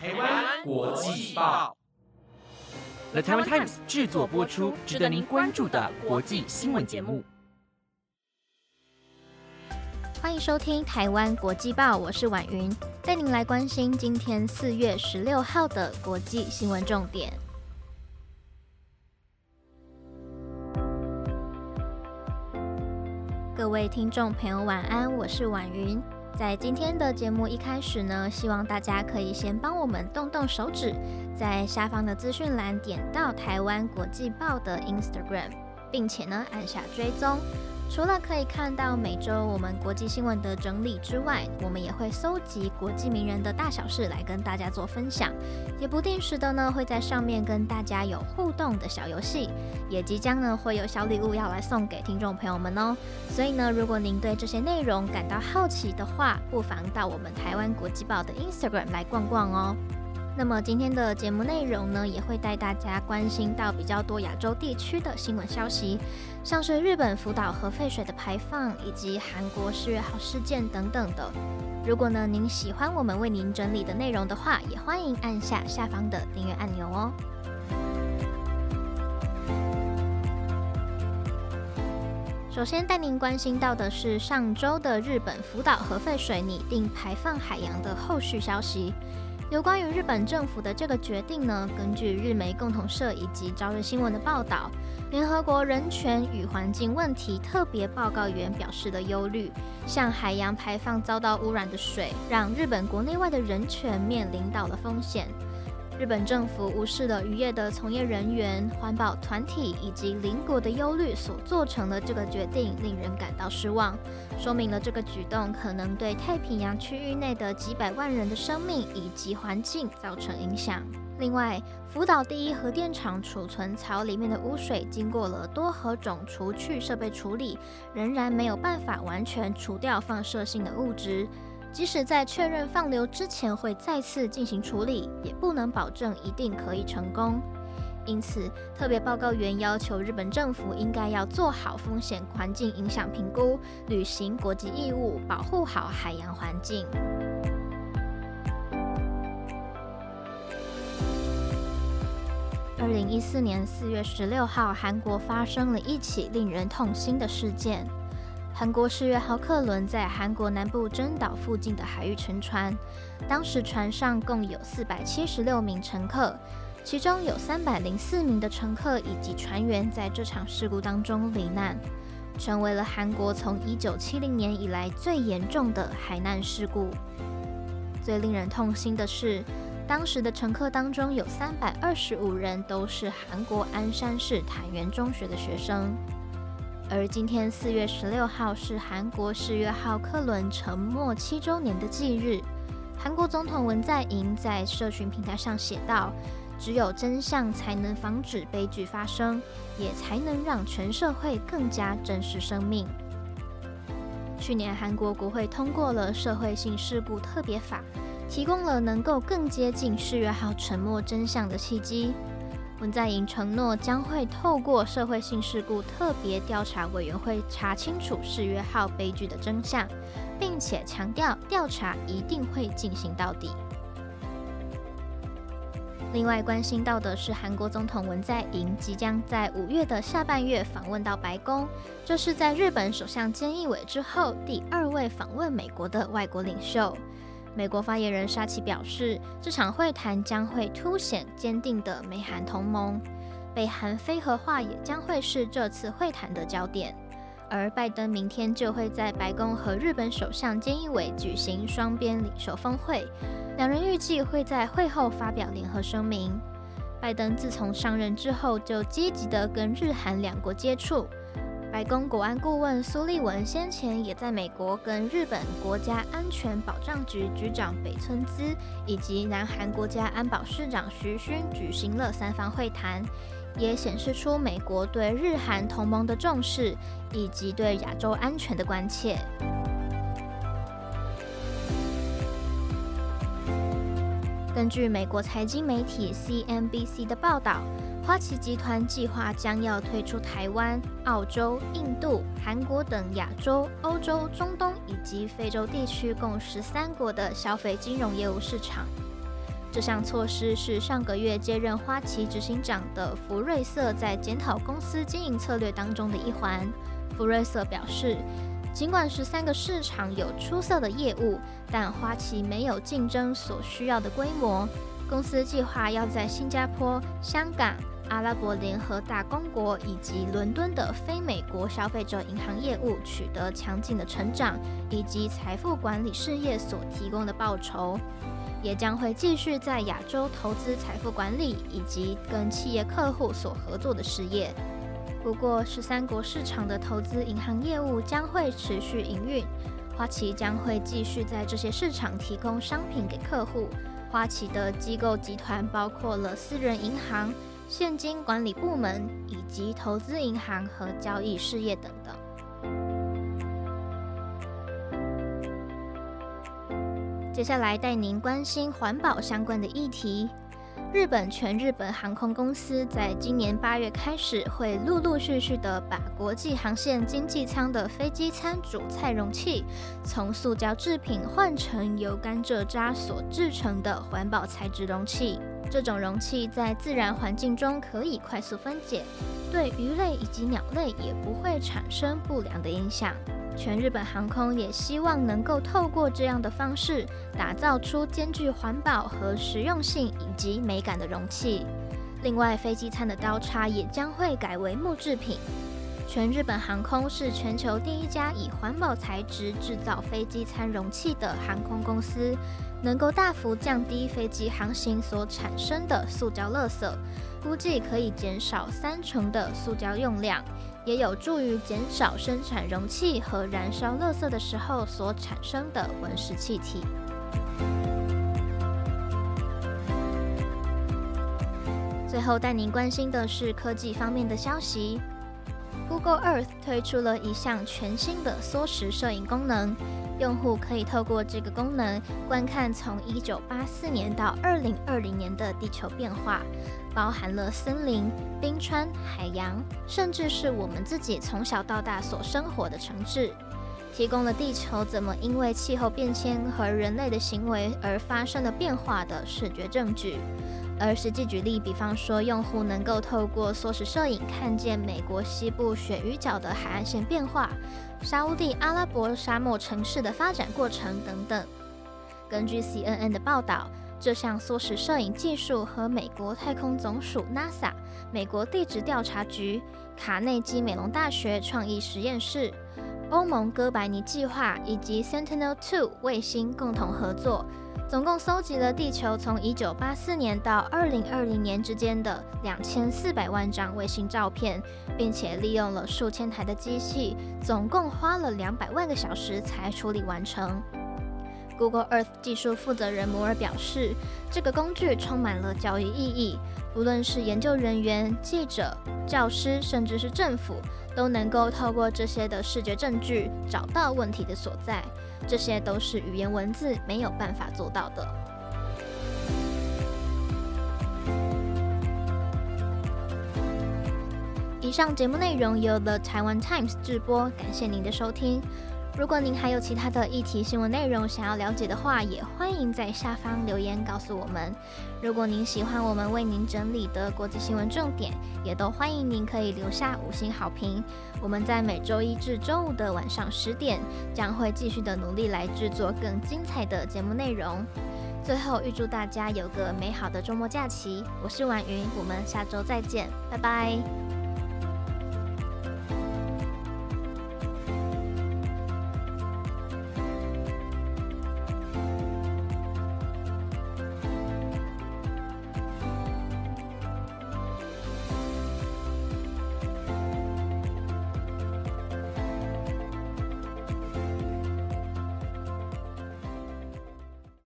台湾国际报，The Taiwan Times 制作播出，值得您关注的国际新闻节目。欢迎收听台湾国际报，我是婉云，带您来关心今天四月十六号的国际新闻重点。各位听众朋友，晚安，我是婉云。在今天的节目一开始呢，希望大家可以先帮我们动动手指，在下方的资讯栏点到台湾国际报的 Instagram，并且呢按下追踪。除了可以看到每周我们国际新闻的整理之外，我们也会搜集国际名人的大小事来跟大家做分享，也不定时的呢会在上面跟大家有互动的小游戏，也即将呢会有小礼物要来送给听众朋友们哦。所以呢，如果您对这些内容感到好奇的话，不妨到我们台湾国际报的 Instagram 来逛逛哦。那么今天的节目内容呢，也会带大家关心到比较多亚洲地区的新闻消息，像是日本福岛核废水的排放，以及韩国四月号事件等等的。如果呢您喜欢我们为您整理的内容的话，也欢迎按下下方的订阅按钮哦。首先带您关心到的是上周的日本福岛核废水拟定排放海洋的后续消息。有关于日本政府的这个决定呢？根据日媒共同社以及朝日新闻的报道，联合国人权与环境问题特别报告员表示的忧虑，向海洋排放遭到污染的水，让日本国内外的人权面临到了风险。日本政府无视了渔业的从业人员、环保团体以及邻国的忧虑，所做成的这个决定令人感到失望，说明了这个举动可能对太平洋区域内的几百万人的生命以及环境造成影响。另外，福岛第一核电厂储存槽里面的污水经过了多核种除去设备处理，仍然没有办法完全除掉放射性的物质。即使在确认放流之前会再次进行处理，也不能保证一定可以成功。因此，特别报告员要求日本政府应该要做好风险环境影响评估，履行国际义务，保护好海洋环境。二零一四年四月十六号，韩国发生了一起令人痛心的事件。韩国世越号客轮在韩国南部真岛附近的海域沉船，当时船上共有四百七十六名乘客，其中有三百零四名的乘客以及船员在这场事故当中罹难，成为了韩国从一九七零年以来最严重的海难事故。最令人痛心的是，当时的乘客当中有三百二十五人都是韩国鞍山市坦元中学的学生。而今天四月十六号是韩国世越号客轮沉没七周年的忌日。韩国总统文在寅在社群平台上写道：“只有真相才能防止悲剧发生，也才能让全社会更加珍视生命。”去年韩国国会通过了社会性事故特别法，提供了能够更接近世越号沉没真相的契机。文在寅承诺将会透过社会性事故特别调查委员会查清楚世约号悲剧的真相，并且强调调查一定会进行到底。另外关心到的是，韩国总统文在寅即将在五月的下半月访问到白宫，这是在日本首相菅义伟之后第二位访问美国的外国领袖。美国发言人沙奇表示，这场会谈将会凸显坚定的美韩同盟，北韩非核化也将会是这次会谈的焦点。而拜登明天就会在白宫和日本首相菅义伟举行双边领袖峰会，两人预计会在会后发表联合声明。拜登自从上任之后，就积极的跟日韩两国接触。白宫国安顾问苏利文先前也在美国跟日本国家安全保障局局长北村滋以及南韩国家安保市长徐勋举行了三方会谈，也显示出美国对日韩同盟的重视以及对亚洲安全的关切。根据美国财经媒体 CNBC 的报道。花旗集团计划将要退出台湾、澳洲、印度、韩国等亚洲、欧洲、中东以及非洲地区共十三国的消费金融业务市场。这项措施是上个月接任花旗执行长的福瑞瑟在检讨公司经营策略当中的一环。福瑞瑟表示，尽管十三个市场有出色的业务，但花旗没有竞争所需要的规模。公司计划要在新加坡、香港、阿拉伯联合大公国以及伦敦的非美国消费者银行业务取得强劲的成长，以及财富管理事业所提供的报酬。也将会继续在亚洲投资财富管理以及跟企业客户所合作的事业。不过，十三国市场的投资银行业务将会持续营运，花旗将会继续在这些市场提供商品给客户。花旗的机构集团包括了私人银行、现金管理部门以及投资银行和交易事业等等。接下来带您关心环保相关的议题。日本全日本航空公司在今年八月开始，会陆陆续续的把国际航线经济舱的飞机餐主菜容器，从塑胶制品换成由甘蔗渣所制成的环保材质容器。这种容器在自然环境中可以快速分解，对鱼类以及鸟类也不会产生不良的影响。全日本航空也希望能够透过这样的方式，打造出兼具环保和实用性以及美感的容器。另外，飞机餐的刀叉也将会改为木制品。全日本航空是全球第一家以环保材质制造飞机餐容器的航空公司，能够大幅降低飞机航行所产生的塑胶垃圾，估计可以减少三成的塑胶用量。也有助于减少生产容器和燃烧垃圾的时候所产生的温室气体。最后带您关心的是科技方面的消息：Google Earth 推出了一项全新的缩时摄影功能。用户可以透过这个功能观看从1984年到2020年的地球变化，包含了森林、冰川、海洋，甚至是我们自己从小到大所生活的城市，提供了地球怎么因为气候变迁和人类的行为而发生的变化的视觉证据。而实际举例，比方说，用户能够透过缩时摄影看见美国西部雪鱼角的海岸线变化。沙地阿拉伯沙漠城市的发展过程等等。根据 CNN 的报道，这项缩时摄影技术和美国太空总署 NASA、美国地质调查局、卡内基美隆大学创意实验室、欧盟哥白尼计划以及 Sentinel Two 卫星共同合作。总共搜集了地球从1984年到2020年之间的2400万张卫星照片，并且利用了数千台的机器，总共花了200万个小时才处理完成。Google Earth 技术负责人摩尔表示，这个工具充满了教育意义，不论是研究人员、记者、教师，甚至是政府，都能够透过这些的视觉证据找到问题的所在。这些都是语言文字没有办法做到的。以上节目内容由 The Taiwan Times 直播，感谢您的收听。如果您还有其他的议题新闻内容想要了解的话，也欢迎在下方留言告诉我们。如果您喜欢我们为您整理的国际新闻重点，也都欢迎您可以留下五星好评。我们在每周一至周五的晚上十点，将会继续的努力来制作更精彩的节目内容。最后，预祝大家有个美好的周末假期。我是婉云，我们下周再见，拜拜。